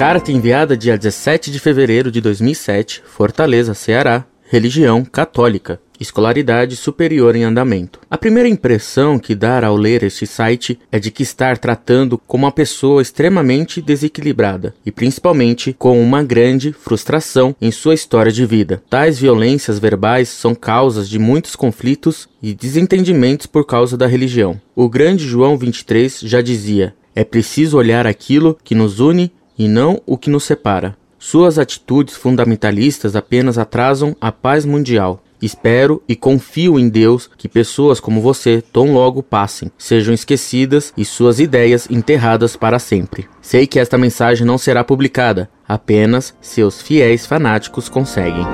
Carta enviada dia 17 de fevereiro de 2007, Fortaleza, Ceará. Religião católica. Escolaridade superior em andamento. A primeira impressão que dá ao ler este site é de que está tratando com uma pessoa extremamente desequilibrada e principalmente com uma grande frustração em sua história de vida. Tais violências verbais são causas de muitos conflitos e desentendimentos por causa da religião. O grande João 23 já dizia: é preciso olhar aquilo que nos une e não o que nos separa. Suas atitudes fundamentalistas apenas atrasam a paz mundial. Espero e confio em Deus que pessoas como você tão logo passem, sejam esquecidas e suas ideias enterradas para sempre. Sei que esta mensagem não será publicada, apenas seus fiéis fanáticos conseguem.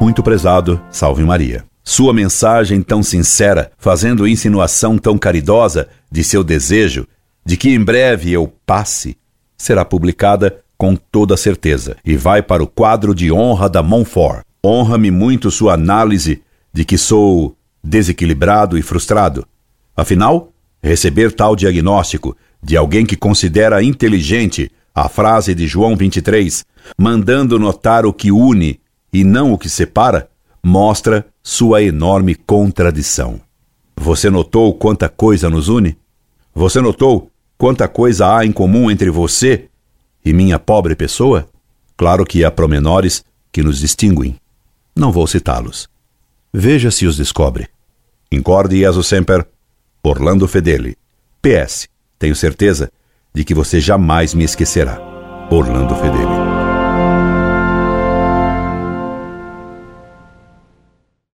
Muito prezado, salve Maria. Sua mensagem tão sincera, fazendo insinuação tão caridosa de seu desejo de que em breve eu passe, será publicada com toda certeza e vai para o quadro de honra da Montfort. Honra-me muito sua análise de que sou desequilibrado e frustrado. Afinal, receber tal diagnóstico de alguém que considera inteligente a frase de João 23, mandando notar o que une e não o que separa, mostra sua enorme contradição. Você notou quanta coisa nos une? Você notou quanta coisa há em comum entre você e minha pobre pessoa? Claro que há promenores que nos distinguem. Não vou citá-los. Veja se os descobre. Incorde Jesus Semper, Orlando Fedeli. PS. Tenho certeza de que você jamais me esquecerá. Orlando Fedeli.